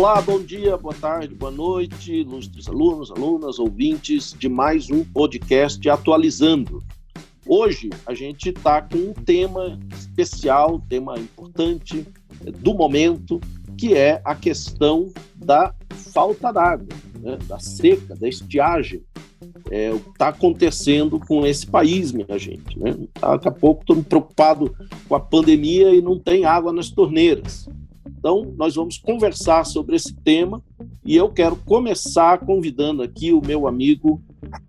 Olá, bom dia, boa tarde, boa noite, ilustres alunos, alunas, ouvintes de mais um podcast Atualizando. Hoje a gente está com um tema especial, tema importante do momento, que é a questão da falta d'água, né, da seca, da estiagem. É, o que está acontecendo com esse país, minha gente. Né? Daqui a pouco estou preocupado com a pandemia e não tem água nas torneiras. Então, nós vamos conversar sobre esse tema e eu quero começar convidando aqui o meu amigo,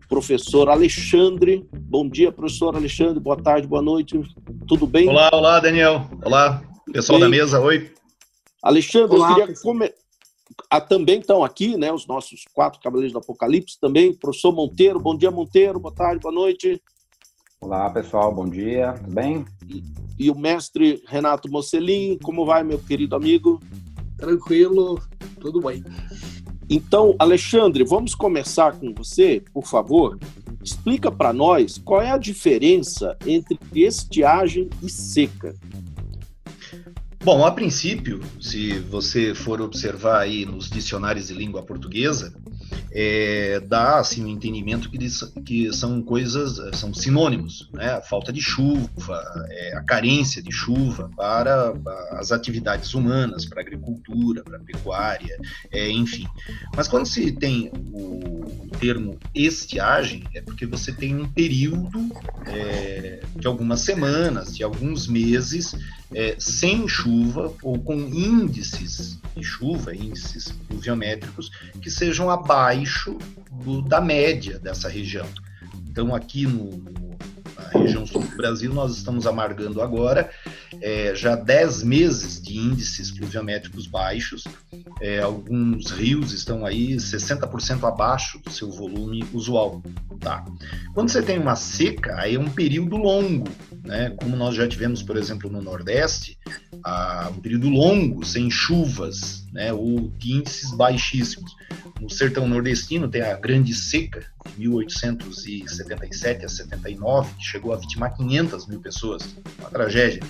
professor Alexandre. Bom dia, professor Alexandre. Boa tarde, boa noite. Tudo bem? Olá, olá, Daniel. Olá, pessoal bem? da mesa. Oi. Alexandre, olá, eu queria começar. Ah, também estão aqui, né, os nossos quatro cavaleiros do Apocalipse, também, professor Monteiro. Bom dia, Monteiro. Boa tarde, boa noite. Olá, pessoal. Bom dia. Tudo bem? e o mestre Renato Mocelin. Como vai, meu querido amigo? Tranquilo, tudo bem. Então, Alexandre, vamos começar com você, por favor. Explica para nós qual é a diferença entre estiagem e seca. Bom, a princípio, se você for observar aí nos dicionários de língua portuguesa, é, dá assim um entendimento que, que são coisas, são sinônimos, né? A falta de chuva, é, a carência de chuva para as atividades humanas, para a agricultura, para a pecuária, é, enfim. Mas quando se tem o termo estiagem, é porque você tem um período é, de algumas semanas, de alguns meses é, sem chuva ou com índices de chuva, índices pluviométricos, que sejam abaixo do, da média dessa região. Então, aqui no, na região sul do Brasil, nós estamos amargando agora é, já 10 meses de índices pluviométricos baixos. É, alguns rios estão aí 60% abaixo do seu volume usual. Tá? Quando você tem uma seca, aí é um período longo, né? como nós já tivemos, por exemplo, no Nordeste, um período longo, sem chuvas, né? ou de índices baixíssimos. No sertão nordestino tem a Grande Seca, de 1877 a 79, que chegou a vitimar 500 mil pessoas, uma tragédia.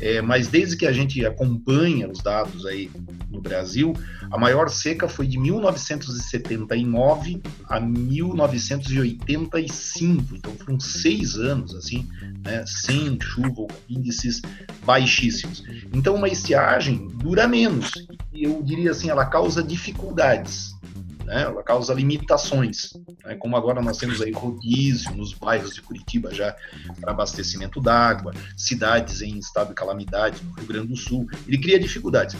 É, mas desde que a gente acompanha os dados aí no Brasil, a maior seca foi de 1979 a 1985, então foram seis anos assim, né, sem chuva índices baixíssimos. Então uma estiagem dura menos, eu diria assim, ela causa dificuldades né? Ela causa limitações, né? como agora nós temos aí rodízio nos bairros de Curitiba já para abastecimento d'água, cidades em estado de calamidade no Rio Grande do Sul. Ele cria dificuldades.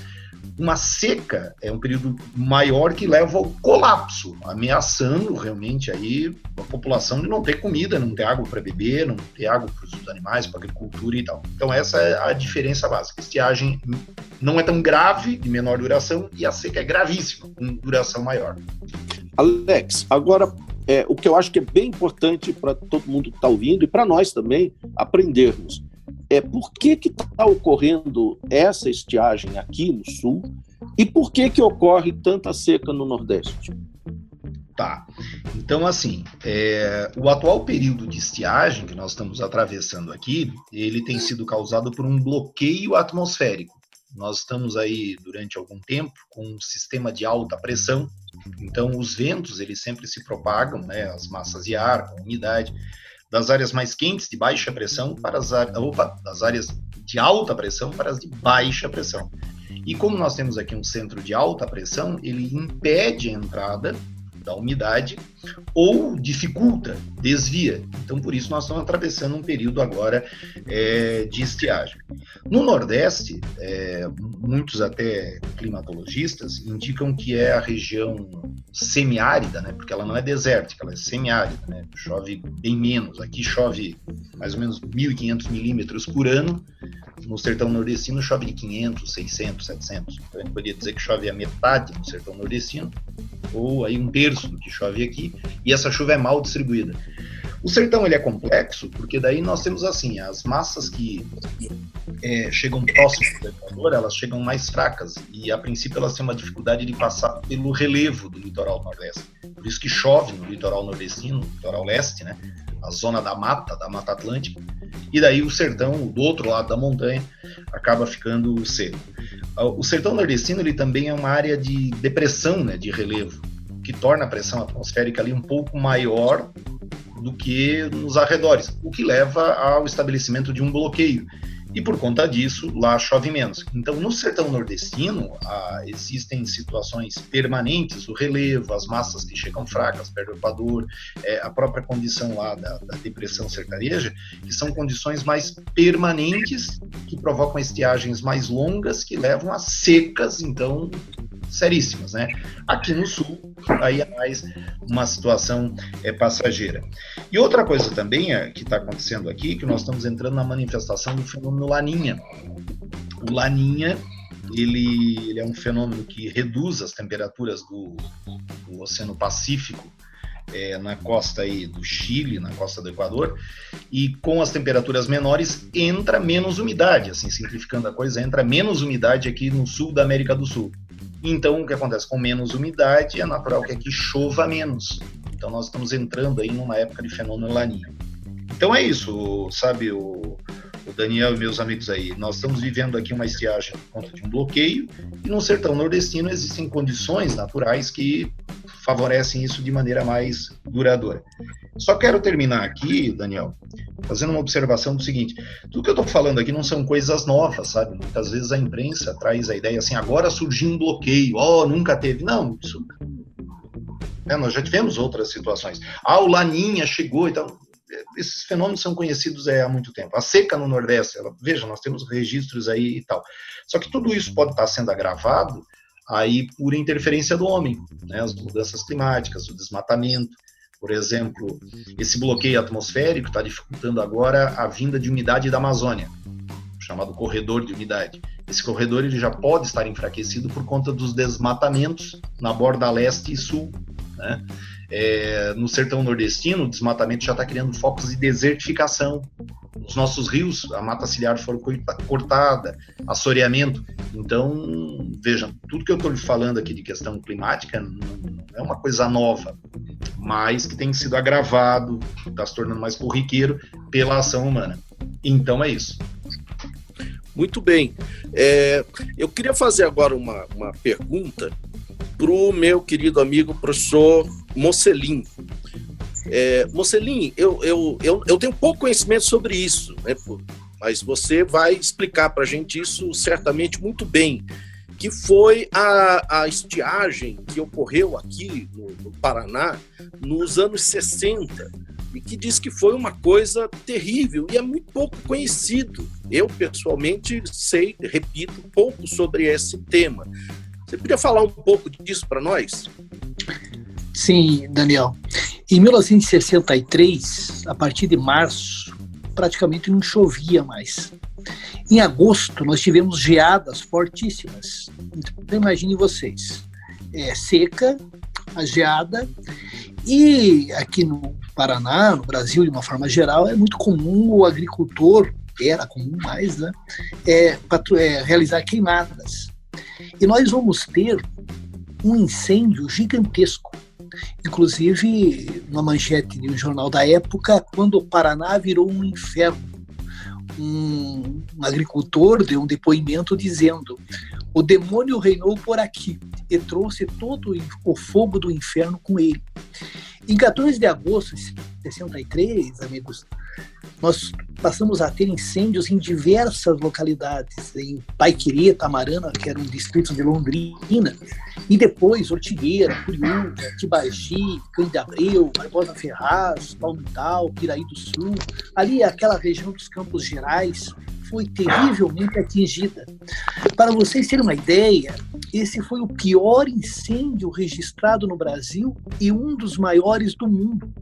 Uma seca é um período maior que leva ao colapso, ameaçando realmente aí a população de não ter comida, não ter água para beber, não ter água para os animais, para agricultura e tal. Então essa é a diferença básica. Estiagem não é tão grave, de menor duração, e a seca é gravíssima, com duração maior. Alex, agora é, o que eu acho que é bem importante para todo mundo que está ouvindo e para nós também aprendermos é por que está ocorrendo essa estiagem aqui no sul e por que, que ocorre tanta seca no Nordeste? Tá. Então, assim, é, o atual período de estiagem que nós estamos atravessando aqui, ele tem sido causado por um bloqueio atmosférico. Nós estamos aí durante algum tempo com um sistema de alta pressão. Então, os ventos eles sempre se propagam, né, as massas de ar, com umidade das áreas mais quentes de baixa pressão para as áreas, opa, das áreas de alta pressão para as de baixa pressão. E como nós temos aqui um centro de alta pressão, ele impede a entrada da umidade ou dificulta, desvia. Então, por isso, nós estamos atravessando um período agora é, de estiagem. No Nordeste, é, muitos até climatologistas indicam que é a região semiárida, né, porque ela não é desértica, ela é semiárida, né, chove bem menos. Aqui chove mais ou menos 1.500 milímetros por ano, no sertão nordestino chove de 500, 600, 700. Então, a gente poderia dizer que chove a metade no sertão nordestino, ou aí um terço do que chove aqui, e essa chuva é mal distribuída. O sertão ele é complexo, porque daí nós temos assim, as massas que é, chegam próximas do Equador, elas chegam mais fracas, e a princípio elas têm uma dificuldade de passar pelo relevo do litoral nordeste. Por isso que chove no litoral nordestino, no litoral leste, né? a zona da mata, da Mata Atlântica, e daí o sertão, do outro lado da montanha, acaba ficando seco. O sertão nordestino ele também é uma área de depressão, né, de relevo, que torna a pressão atmosférica ali um pouco maior do que nos arredores, o que leva ao estabelecimento de um bloqueio e por conta disso lá chove menos. Então, no sertão nordestino, ah, existem situações permanentes, o relevo, as massas que chegam fracas, perto do Equador, é, a própria condição lá da, da, depressão sertaneja, que são condições mais permanentes, que provocam estiagens mais longas, que levam a secas, então, seríssimas, né? Aqui no sul, aí é mais uma situação é, passageira. E outra coisa também é, que está acontecendo aqui, que nós estamos entrando na manifestação do fenômeno Laninha. O Laninha ele, ele, é um fenômeno que reduz as temperaturas do, do Oceano Pacífico é, na costa aí do Chile, na costa do Equador, e com as temperaturas menores entra menos umidade, assim simplificando a coisa, entra menos umidade aqui no sul da América do Sul. Então, o que acontece com menos umidade é natural que aqui chova menos. Então, nós estamos entrando aí numa época de fenômeno laninha. Então é isso, sabe? O, o Daniel e meus amigos aí, nós estamos vivendo aqui uma estiagem por conta de um bloqueio, e no sertão nordestino existem condições naturais que favorecem isso de maneira mais duradoura. Só quero terminar aqui, Daniel, fazendo uma observação do seguinte: tudo que eu estou falando aqui não são coisas novas, sabe? Muitas vezes a imprensa traz a ideia assim, agora surgiu um bloqueio, oh, nunca teve. Não, isso. É, nós já tivemos outras situações. Ah, o Laninha chegou, então esses fenômenos são conhecidos é, há muito tempo. A seca no Nordeste, ela, veja, nós temos registros aí e tal. Só que tudo isso pode estar sendo agravado aí por interferência do homem, né? as mudanças climáticas, o desmatamento. Por exemplo, esse bloqueio atmosférico está dificultando agora a vinda de umidade da Amazônia, chamado corredor de umidade. Esse corredor ele já pode estar enfraquecido por conta dos desmatamentos na borda leste e sul. Né? É, no sertão nordestino, o desmatamento já está criando focos de desertificação. Os nossos rios, a mata ciliar foram cortada, assoreamento. Então, vejam, tudo que eu estou lhe falando aqui de questão climática não é uma coisa nova, mas que tem sido agravado, está se tornando mais corriqueiro pela ação humana. Então é isso. Muito bem. É, eu queria fazer agora uma, uma pergunta para o meu querido amigo professor Mocelin. É, Mocelin, eu, eu, eu, eu tenho pouco conhecimento sobre isso, né, mas você vai explicar para a gente isso certamente muito bem, que foi a, a estiagem que ocorreu aqui no, no Paraná nos anos 60, e que diz que foi uma coisa terrível e é muito pouco conhecido. Eu, pessoalmente, sei, repito, pouco sobre esse tema. Você podia falar um pouco disso para nós? Sim, Daniel. Em 1963, a partir de março, praticamente não chovia mais. Em agosto, nós tivemos geadas fortíssimas. Então, imagine vocês: é, seca, a geada, e aqui no Paraná, no Brasil, de uma forma geral, é muito comum o agricultor, era comum mais, né, é, é, realizar queimadas. E nós vamos ter um incêndio gigantesco. Inclusive, uma manchete de um jornal da época, quando o Paraná virou um inferno. Um, um agricultor deu um depoimento dizendo: o demônio reinou por aqui e trouxe todo o fogo do inferno com ele. Em 14 de agosto de 63, amigos, nós passamos a ter incêndios em diversas localidades, em Paiquerê, Tamarana, que era um distrito de Londrina, e depois Ortigueira, Curiúca, Tibagi, Cândido Abreu, Barbosa Ferraz, Palmital, Piraí do Sul, ali aquela região dos Campos Gerais, foi terrivelmente atingida. Para vocês terem uma ideia, esse foi o pior incêndio registrado no Brasil e um dos maiores do mundo.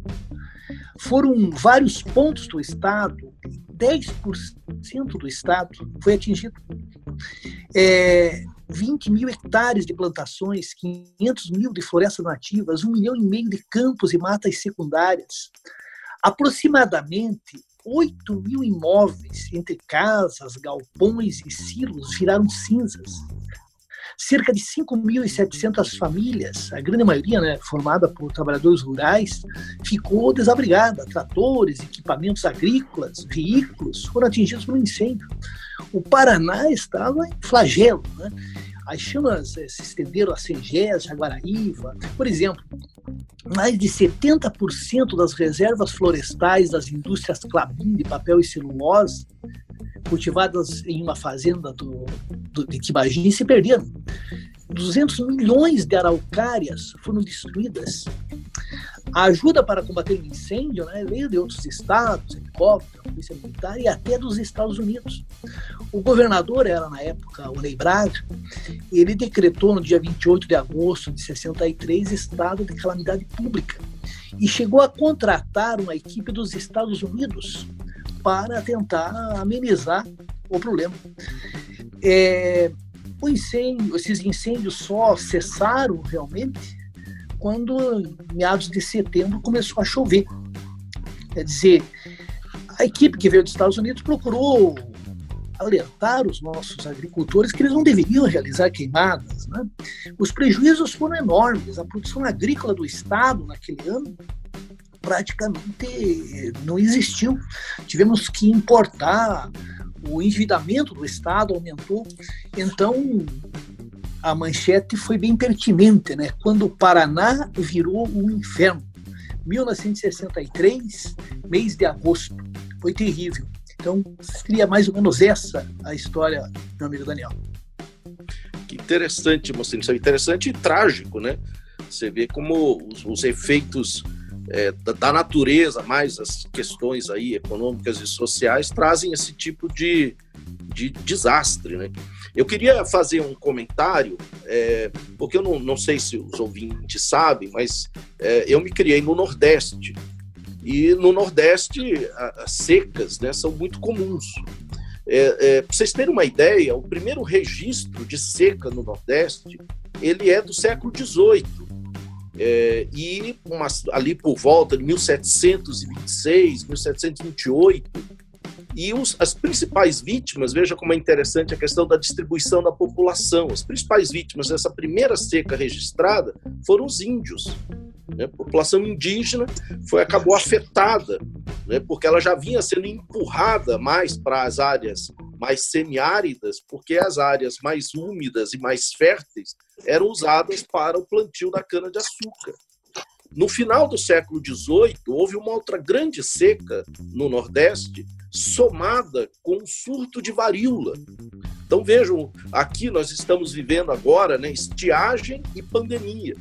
Foram vários pontos do estado, 10% do estado foi atingido. É, 20 mil hectares de plantações, 500 mil de florestas nativas, um milhão e meio de campos e matas secundárias. Aproximadamente 8 mil imóveis, entre casas, galpões e silos, viraram cinzas. Cerca de 5.700 famílias, a grande maioria né, formada por trabalhadores rurais, ficou desabrigada. Tratores, equipamentos agrícolas, veículos foram atingidos por um incêndio. O Paraná estava em flagelo, né? As chamas eh, se estenderam a Sengés, Jaguaraíva. Por exemplo, mais de 70% das reservas florestais das indústrias Clabin de papel e celulose, cultivadas em uma fazenda do, do, de Tibagi, se perderam. 200 milhões de araucárias foram destruídas. A ajuda para combater o incêndio né, veio de outros estados, helicóptero, polícia militar e até dos Estados Unidos. O governador era, na época, o Ney Braga, ele decretou no dia 28 de agosto de 63 estado de calamidade pública e chegou a contratar uma equipe dos Estados Unidos para tentar amenizar o problema. É, o incêndio, esses incêndios só cessaram realmente quando, meados de setembro, começou a chover. Quer dizer, a equipe que veio dos Estados Unidos procurou alertar os nossos agricultores que eles não deveriam realizar queimadas. Né? Os prejuízos foram enormes. A produção agrícola do Estado naquele ano praticamente não existiu. Tivemos que importar, o endividamento do Estado aumentou. Então, a manchete foi bem pertinente, né? Quando o Paraná virou um inferno. 1963, mês de agosto. Foi terrível. Então, seria mais ou menos essa a história, meu amigo Daniel. Que interessante, Mocinho. Isso é interessante e trágico, né? Você vê como os, os efeitos é, da, da, natureza, mais as questões aí econômicas e sociais, trazem esse tipo de, de desastre, né? Eu queria fazer um comentário, é, porque eu não, não sei se os ouvintes sabem, mas é, eu me criei no Nordeste. E no Nordeste, as secas né, são muito comuns. É, é, Para vocês terem uma ideia, o primeiro registro de seca no Nordeste ele é do século XVIII. É, e uma, ali por volta de 1726, 1728, e os, as principais vítimas, veja como é interessante a questão da distribuição da população. As principais vítimas dessa primeira seca registrada foram os índios. Né? A população indígena foi acabou afetada, né? porque ela já vinha sendo empurrada mais para as áreas mais semiáridas, porque as áreas mais úmidas e mais férteis eram usadas para o plantio da cana-de-açúcar. No final do século XVIII, houve uma outra grande seca no Nordeste, somada com um surto de varíola. Então vejam, aqui nós estamos vivendo agora né, estiagem e pandemia.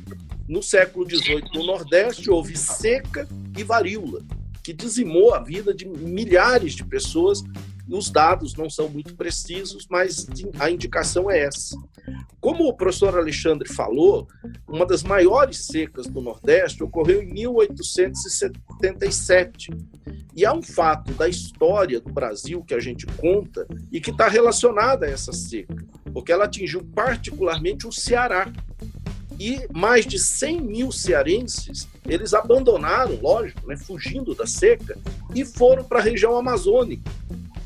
No século XVIII, no Nordeste, houve seca e varíola, que dizimou a vida de milhares de pessoas. Os dados não são muito precisos, mas a indicação é essa. Como o professor Alexandre falou, uma das maiores secas do Nordeste ocorreu em 1877. E há um fato da história do Brasil que a gente conta e que está relacionada a essa seca, porque ela atingiu particularmente o Ceará. E mais de 100 mil cearenses, eles abandonaram, lógico, né, fugindo da seca, e foram para a região amazônica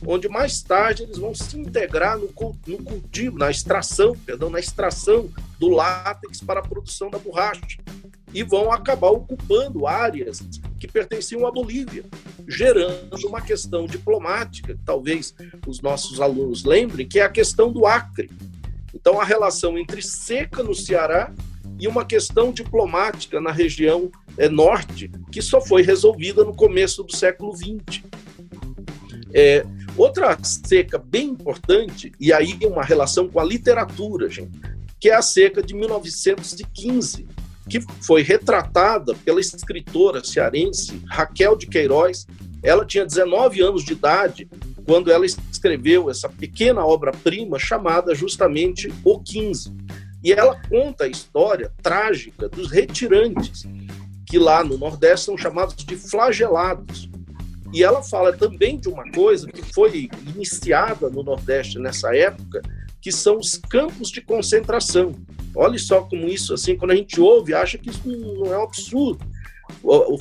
onde mais tarde eles vão se integrar no, no cultivo, na extração, perdão, na extração do látex para a produção da borracha e vão acabar ocupando áreas que pertenciam à Bolívia, gerando uma questão diplomática, talvez os nossos alunos lembrem, que é a questão do Acre. Então, a relação entre seca no Ceará e uma questão diplomática na região é, norte, que só foi resolvida no começo do século XX. É, Outra seca bem importante, e aí uma relação com a literatura, gente, que é a seca de 1915, que foi retratada pela escritora cearense Raquel de Queiroz. Ela tinha 19 anos de idade quando ela escreveu essa pequena obra-prima chamada justamente O 15. E ela conta a história trágica dos retirantes, que lá no Nordeste são chamados de flagelados, e ela fala também de uma coisa que foi iniciada no Nordeste nessa época, que são os campos de concentração. Olha só como isso, assim, quando a gente ouve, acha que isso não é um absurdo.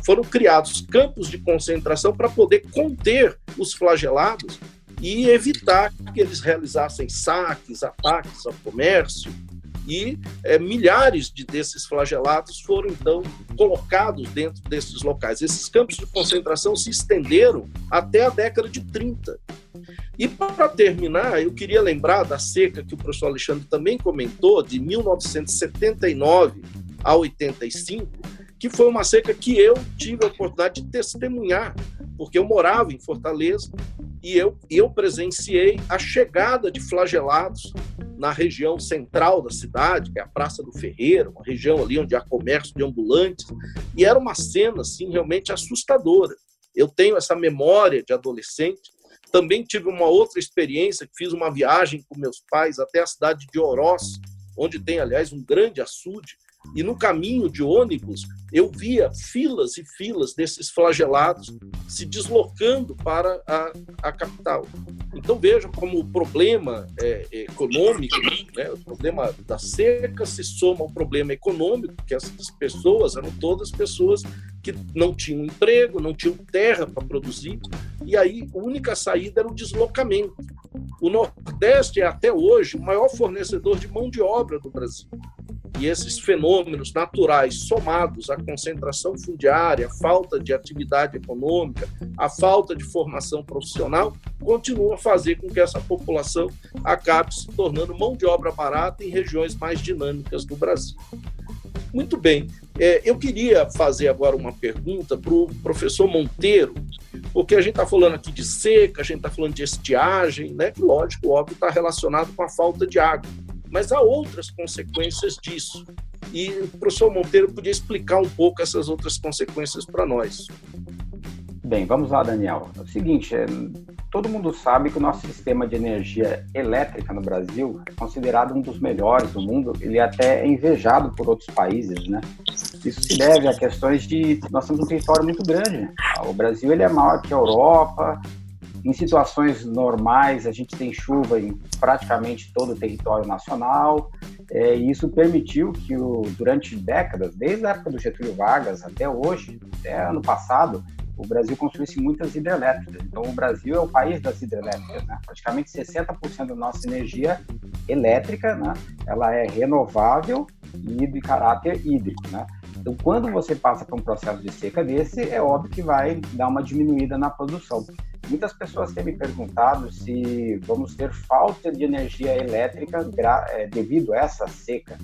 Foram criados campos de concentração para poder conter os flagelados e evitar que eles realizassem saques, ataques ao comércio, e é, milhares de desses flagelados foram então colocados dentro desses locais. Esses campos de concentração se estenderam até a década de 30. E para terminar, eu queria lembrar da seca que o professor Alexandre também comentou, de 1979 a 85, que foi uma seca que eu tive a oportunidade de testemunhar, porque eu morava em Fortaleza e eu, eu presenciei a chegada de flagelados na região central da cidade, que é a Praça do Ferreiro, uma região ali onde há comércio de ambulantes, e era uma cena assim realmente assustadora. Eu tenho essa memória de adolescente também tive uma outra experiência, fiz uma viagem com meus pais até a cidade de Oroz, onde tem, aliás, um grande açude, e no caminho de ônibus eu via filas e filas desses flagelados se deslocando para a, a capital. Então veja como o problema é, econômico, né, o problema da seca se soma ao problema econômico, que essas pessoas eram todas pessoas que não tinham emprego, não tinham terra para produzir, e aí a única saída era o deslocamento. O Nordeste é até hoje o maior fornecedor de mão de obra do Brasil. E esses fenômenos naturais somados à concentração fundiária, à falta de atividade econômica, à falta de formação profissional, continuam a fazer com que essa população acabe se tornando mão de obra barata em regiões mais dinâmicas do Brasil. Muito bem, é, eu queria fazer agora uma pergunta para o professor Monteiro, porque a gente está falando aqui de seca, a gente está falando de estiagem, né, que lógico, óbvio, está relacionado com a falta de água mas há outras consequências disso. E o professor Monteiro podia explicar um pouco essas outras consequências para nós. Bem, vamos lá, Daniel. É o seguinte, é, todo mundo sabe que o nosso sistema de energia elétrica no Brasil é considerado um dos melhores do mundo, ele é até é invejado por outros países, né? Isso se deve a questões de nós temos um território muito grande. O Brasil ele é maior que a Europa, em situações normais, a gente tem chuva em praticamente todo o território nacional, é, e isso permitiu que, o, durante décadas, desde a época do Getúlio Vargas até hoje, até ano passado, o Brasil construísse muitas hidrelétricas. Então, o Brasil é o país das hidrelétricas. Né? Praticamente 60% da nossa energia elétrica né? ela é renovável e de caráter hídrico. Né? Então, quando você passa por um processo de seca desse, é óbvio que vai dar uma diminuída na produção. Muitas pessoas têm me perguntado se vamos ter falta de energia elétrica é, devido a essa seca.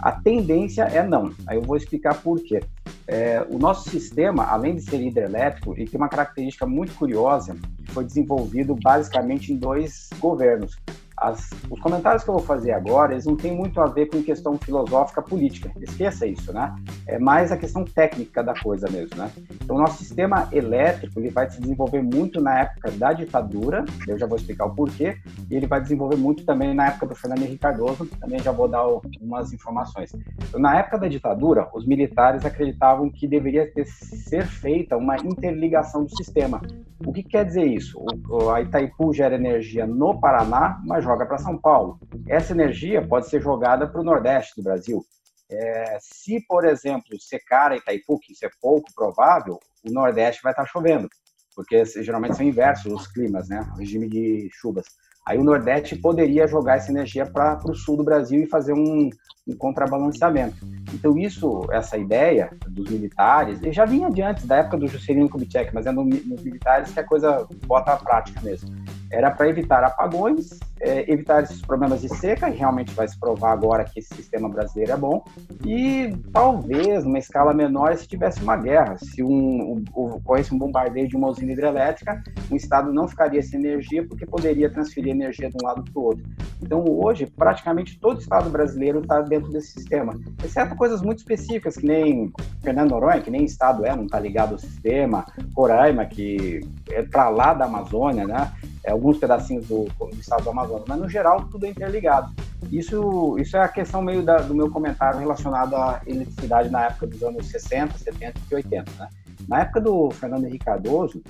A tendência é não. Aí eu vou explicar por quê. É, o nosso sistema, além de ser hidrelétrico, ele tem uma característica muito curiosa que foi desenvolvido basicamente em dois governos. As, os comentários que eu vou fazer agora, eles não têm muito a ver com questão filosófica política. Esqueça isso, né? É mais a questão técnica da coisa mesmo, né? Então, nosso sistema elétrico, ele vai se desenvolver muito na época da ditadura, eu já vou explicar o porquê, e ele vai desenvolver muito também na época do Fernando Henrique Cardoso, também já vou dar algumas informações. Então, na época da ditadura, os militares acreditavam que deveria ter, ser feita uma interligação do sistema. O que quer dizer isso? O, a Itaipu gera energia no Paraná, mas joga para São Paulo. Essa energia pode ser jogada para o Nordeste do Brasil. É, se, por exemplo, secar a Itaipu, que isso é pouco provável, o Nordeste vai estar chovendo, porque geralmente são inversos os climas, né? O regime de chuvas. Aí o Nordeste poderia jogar essa energia para o sul do Brasil e fazer um, um contrabalanceamento. Então isso, essa ideia dos militares, já vinha antes, da época do Juscelino Kubitschek, mas é no, nos militares que a coisa bota a prática mesmo era para evitar apagões, é, evitar esses problemas de seca, e realmente vai se provar agora que esse sistema brasileiro é bom, e talvez, numa escala menor, se tivesse uma guerra, se um, um, ocorresse um bombardeio de uma usina hidrelétrica, o Estado não ficaria sem energia porque poderia transferir energia de um lado para o outro. Então, hoje, praticamente todo Estado brasileiro está dentro desse sistema, exceto coisas muito específicas, que nem Fernando Noronha, que nem Estado é, não está ligado ao sistema, Roraima, que é para lá da Amazônia, né? É, alguns pedacinhos do, do, estado do Amazonas, mas no geral tudo é interligado. Isso, isso é a questão meio da, do meu comentário relacionado à eletricidade na época dos anos 60, 70 e 80. Né? Na época do Fernando Henrique Cardoso,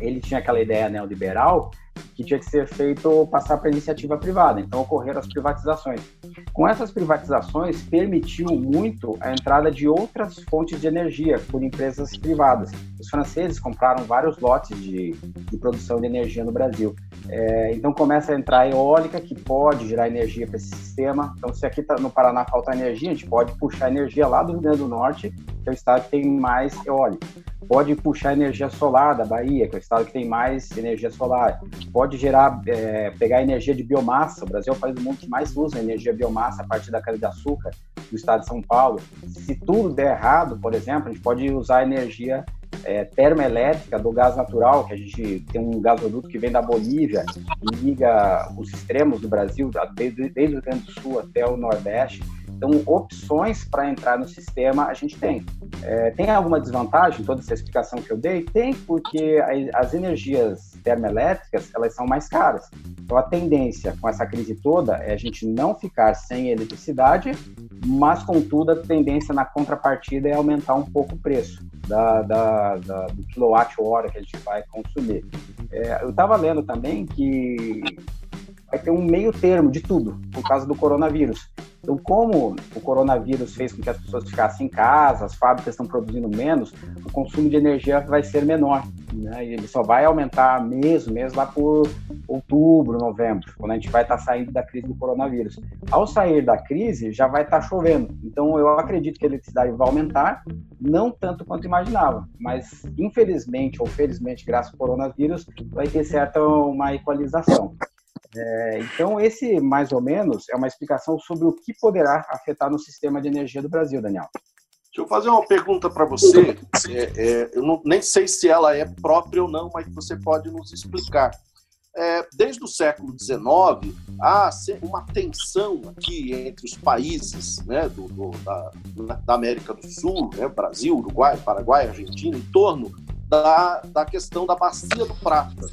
ele tinha aquela ideia neoliberal que tinha que ser feito passar para iniciativa privada. Então ocorreram as privatizações. Com essas privatizações permitiu muito a entrada de outras fontes de energia por empresas privadas. Os franceses compraram vários lotes de, de produção de energia no Brasil. É, então começa a entrar a eólica, que pode gerar energia para esse sistema. Então, se aqui tá, no Paraná falta energia, a gente pode puxar energia lá do Rio Grande do Norte, que é o estado que tem mais eólica. Pode puxar energia solar da Bahia, que é o estado que tem mais energia solar. Pode gerar, é, pegar energia de biomassa. O Brasil é o país do mundo que mais usa energia biomassa a partir da cana-de-açúcar do estado de São Paulo. Se tudo der errado, por exemplo, a gente pode usar energia é, termoelétrica do gás natural, que a gente tem um gasoduto que vem da Bolívia e liga os extremos do Brasil, desde, desde o Rio Grande do Sul até o Nordeste. Então, opções para entrar no sistema a gente tem. É, tem alguma desvantagem, toda essa explicação que eu dei? Tem, porque as energias termoelétricas, elas são mais caras. Então, a tendência com essa crise toda é a gente não ficar sem eletricidade, mas, contudo, a tendência na contrapartida é aumentar um pouco o preço da, da, da do quilowatt-hora que a gente vai consumir. É, eu estava lendo também que vai ter um meio termo de tudo, por causa do coronavírus. Então, como o coronavírus fez com que as pessoas ficassem em casa, as fábricas estão produzindo menos, o consumo de energia vai ser menor. Né? E ele só vai aumentar mesmo, mesmo lá por outubro, novembro, quando a gente vai estar saindo da crise do coronavírus. Ao sair da crise, já vai estar chovendo. Então, eu acredito que a eletricidade vai aumentar, não tanto quanto imaginava, mas infelizmente ou felizmente, graças ao coronavírus, vai ter certa uma equalização. É, então, esse, mais ou menos, é uma explicação sobre o que poderá afetar no sistema de energia do Brasil, Daniel. Deixa eu fazer uma pergunta para você. É, é, eu não, nem sei se ela é própria ou não, mas você pode nos explicar. É, desde o século XIX, há uma tensão aqui entre os países né, do, do, da, da, América do Sul, né, Brasil, Uruguai, Paraguai, Argentina, em torno da, da questão da bacia do prata.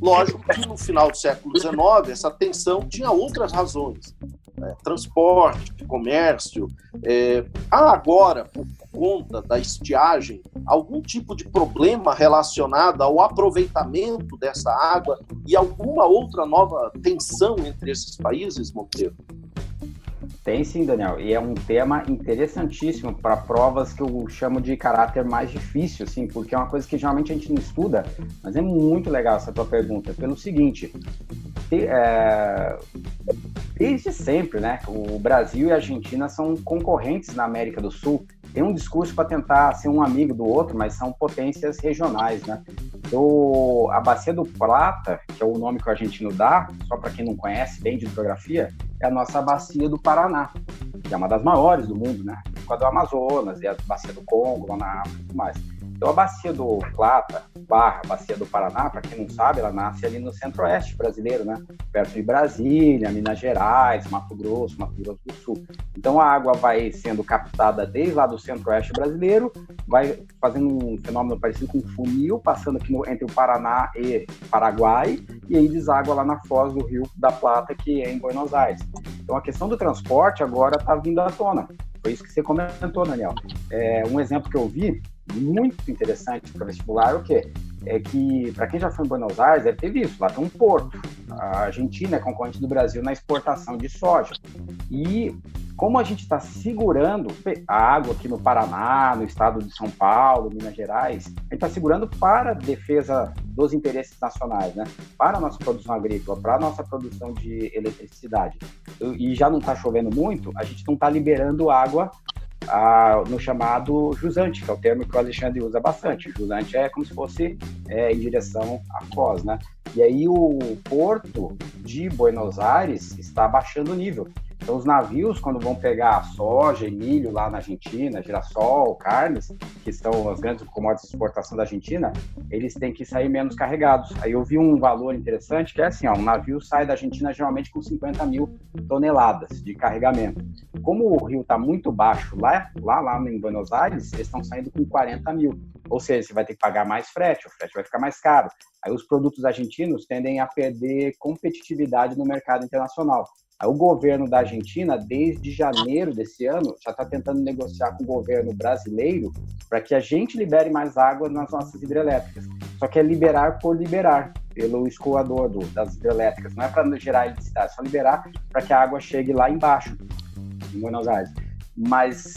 Lógico que no final do século XIX essa tensão tinha outras razões. Né? Transporte, comércio. É... Há agora, por conta da estiagem, algum tipo de problema relacionado ao aproveitamento dessa água e alguma outra nova tensão entre esses países, Monteiro? Tem sim, Daniel, e é um tema interessantíssimo para provas que eu chamo de caráter mais difícil, assim, porque é uma coisa que geralmente a gente não estuda, mas é muito legal essa tua pergunta, pelo seguinte, te, é, desde sempre, né, o Brasil e a Argentina são concorrentes na América do Sul, tem um discurso para tentar ser um amigo do outro, mas são potências regionais, né? Então, a Bacia do Plata, que é o nome que o argentino dá, só para quem não conhece bem de geografia, é a nossa bacia do Paraná, que é uma das maiores do mundo, né? Com a do Amazonas e a bacia do Congo, lá na África e tudo mais. Então, a bacia do Plata, barra bacia do Paraná, para quem não sabe, ela nasce ali no centro-oeste brasileiro, né? Perto de Brasília, Minas Gerais, Mato Grosso, Mato Grosso do Sul. Então, a água vai sendo captada desde lá do centro-oeste brasileiro, vai fazendo um fenômeno parecido com um funil, passando aqui no, entre o Paraná e Paraguai, e aí deságua lá na foz do Rio da Plata, que é em Buenos Aires. Então, a questão do transporte agora está vindo à tona. Foi isso que você comentou, Daniel. É, um exemplo que eu vi muito interessante para vestibular o quê? É que, para quem já foi em Buenos Aires, deve ter visto, lá tem um porto. A Argentina é concorrente do Brasil na exportação de soja. E como a gente está segurando a água aqui no Paraná, no estado de São Paulo, Minas Gerais, a gente está segurando para a defesa dos interesses nacionais, né? para a nossa produção agrícola, para a nossa produção de eletricidade. E já não está chovendo muito, a gente não está liberando água a, no chamado jusante, que é o termo que o Alexandre usa bastante. Jusante é como se fosse é, em direção à Foz, né? E aí o porto de Buenos Aires está baixando o nível. Então, os navios, quando vão pegar soja e milho lá na Argentina, girassol, carnes, que são as grandes commodities de exportação da Argentina, eles têm que sair menos carregados. Aí eu vi um valor interessante que é assim: ó, um navio sai da Argentina geralmente com 50 mil toneladas de carregamento. Como o rio está muito baixo lá, lá, lá em Buenos Aires, eles estão saindo com 40 mil. Ou seja, você vai ter que pagar mais frete, o frete vai ficar mais caro. Aí os produtos argentinos tendem a perder competitividade no mercado internacional. O governo da Argentina, desde janeiro desse ano, já está tentando negociar com o governo brasileiro para que a gente libere mais água nas nossas hidrelétricas. Só que é liberar por liberar, pelo escoador do, das hidrelétricas. Não é para gerar eletricidade, é só liberar para que a água chegue lá embaixo, em Buenos Aires. Mas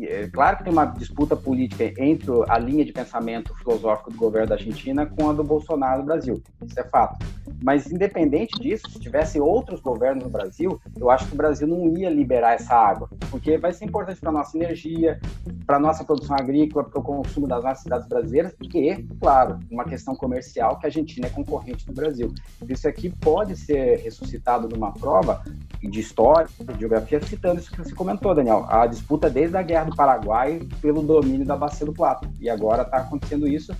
é claro que tem uma disputa política entre a linha de pensamento filosófico do governo da Argentina com a do Bolsonaro do Brasil. Isso é fato. Mas, independente disso, se tivesse outros governos no Brasil, eu acho que o Brasil não ia liberar essa água, porque vai ser importante para nossa energia, para nossa produção agrícola, para o consumo das nossas cidades brasileiras, e, claro, uma questão comercial que a Argentina é concorrente do Brasil. Isso aqui pode ser ressuscitado numa prova de história, de geografia, citando isso que você comentou, Daniel. A disputa desde a Guerra do Paraguai pelo domínio da Bacia do Plata. E agora está acontecendo isso,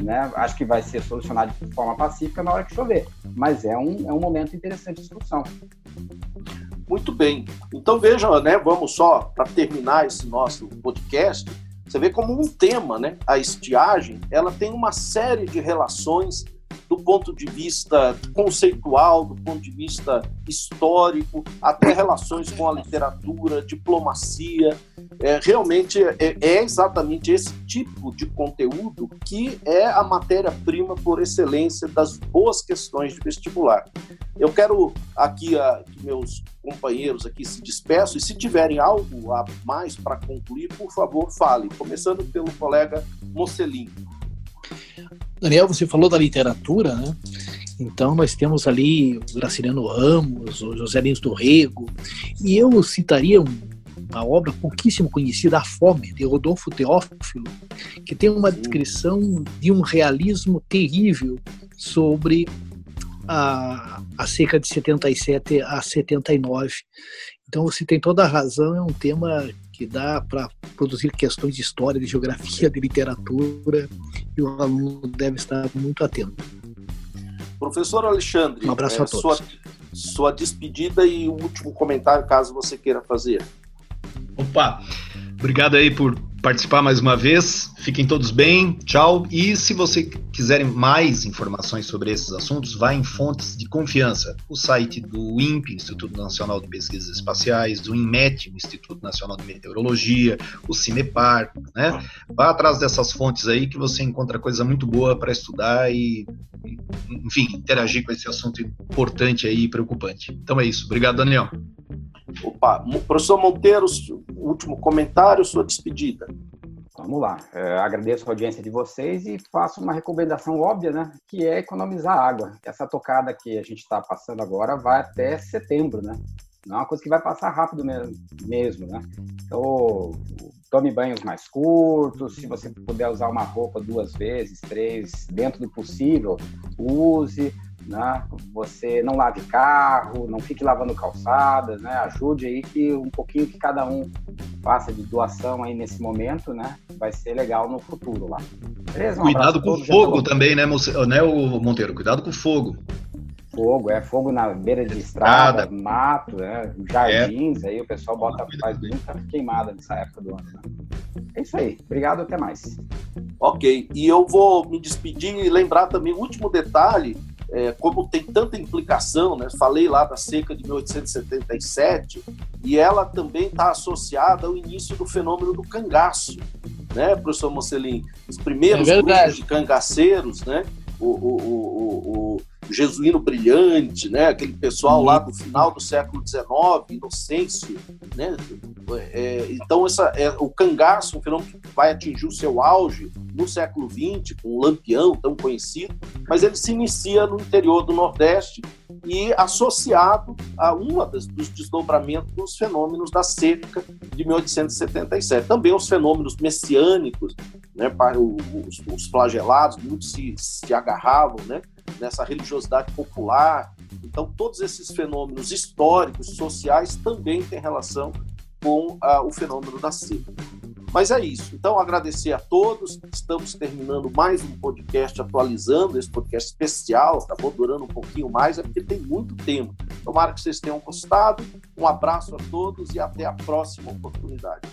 né? Acho que vai ser solucionado de forma pacífica na hora que chover. Mas é um, é um momento interessante de discussão. Muito bem. Então vejam, né? Vamos só para terminar esse nosso podcast. Você vê como um tema, né? A estiagem, ela tem uma série de relações do ponto de vista conceitual, do ponto de vista histórico, até relações com a literatura, diplomacia. É, realmente é, é exatamente esse tipo de conteúdo que é a matéria-prima por excelência das boas questões de vestibular. Eu quero aqui a, que meus companheiros aqui se despeçam e se tiverem algo a mais para concluir, por favor, fale, começando pelo colega Mocelin. Daniel, você falou da literatura, né? Então nós temos ali o Graciliano Ramos, o José Lins do Rego, e eu citaria uma obra pouquíssimo conhecida, A Fome, de Rodolfo Teófilo, que tem uma descrição de um realismo terrível sobre a, a seca de 77 a 79. Então você tem toda a razão, é um tema que dá para produzir questões de história, de geografia, de literatura, e o aluno deve estar muito atento. Professor Alexandre, um abraço é, a todos. Sua, sua despedida e o último comentário, caso você queira fazer. Opa, obrigado aí por participar mais uma vez. Fiquem todos bem, tchau. E se você quiserem mais informações sobre esses assuntos, vá em fontes de confiança. O site do INPE, Instituto Nacional de Pesquisas Espaciais, do INMET, Instituto Nacional de Meteorologia, o Cinepar, né? Vá atrás dessas fontes aí que você encontra coisa muito boa para estudar e, enfim, interagir com esse assunto importante aí e preocupante. Então é isso. Obrigado, Daniel. Opa, professor Monteiro, último comentário, sua despedida. Vamos lá. É, agradeço a audiência de vocês e faço uma recomendação óbvia, né? Que é economizar água. Essa tocada que a gente está passando agora vai até setembro, né? Não é uma coisa que vai passar rápido mesmo, né? Então, tome banhos mais curtos. Se você puder usar uma roupa duas vezes, três, dentro do possível, use né? Você não lave carro, não fique lavando calçadas, né? Ajude aí que um pouquinho que cada um faça de doação aí nesse momento, né? Vai ser legal no futuro lá. Beleza? Um Cuidado com o fogo também, né, né, o Monteiro? Cuidado com o fogo. Fogo, é fogo na beira de estrada, estrada. mato, né? jardins, é. aí o pessoal bota, faz muita queimada nessa época do ano. Né? É isso aí. Obrigado, até mais. Ok, e eu vou me despedir e lembrar também o último detalhe é, como tem tanta implicação, né? falei lá da seca de 1877, e ela também está associada ao início do fenômeno do cangaço, né, professor Mocelin? Os primeiros é grupos de cangaceiros, né? O, o, o, o, Jesuíno Brilhante, né? aquele pessoal lá do final do século XIX, Inocêncio. Né? É, então, essa, é, o cangaço, um fenômeno que vai atingir o seu auge no século XX, com o Lampião, tão conhecido, mas ele se inicia no interior do Nordeste e associado a uma das, dos desdobramentos dos fenômenos da seca de 1877. Também os fenômenos messiânicos, né, para os, os flagelados, muitos se, se agarravam né, nessa religiosidade popular. Então, todos esses fenômenos históricos, sociais, também têm relação com ah, o fenômeno da seca. Mas é isso. Então, agradecer a todos. Estamos terminando mais um podcast atualizando, esse podcast especial. Acabou durando um pouquinho mais, é porque tem muito tempo. Tomara que vocês tenham gostado. Um abraço a todos e até a próxima oportunidade.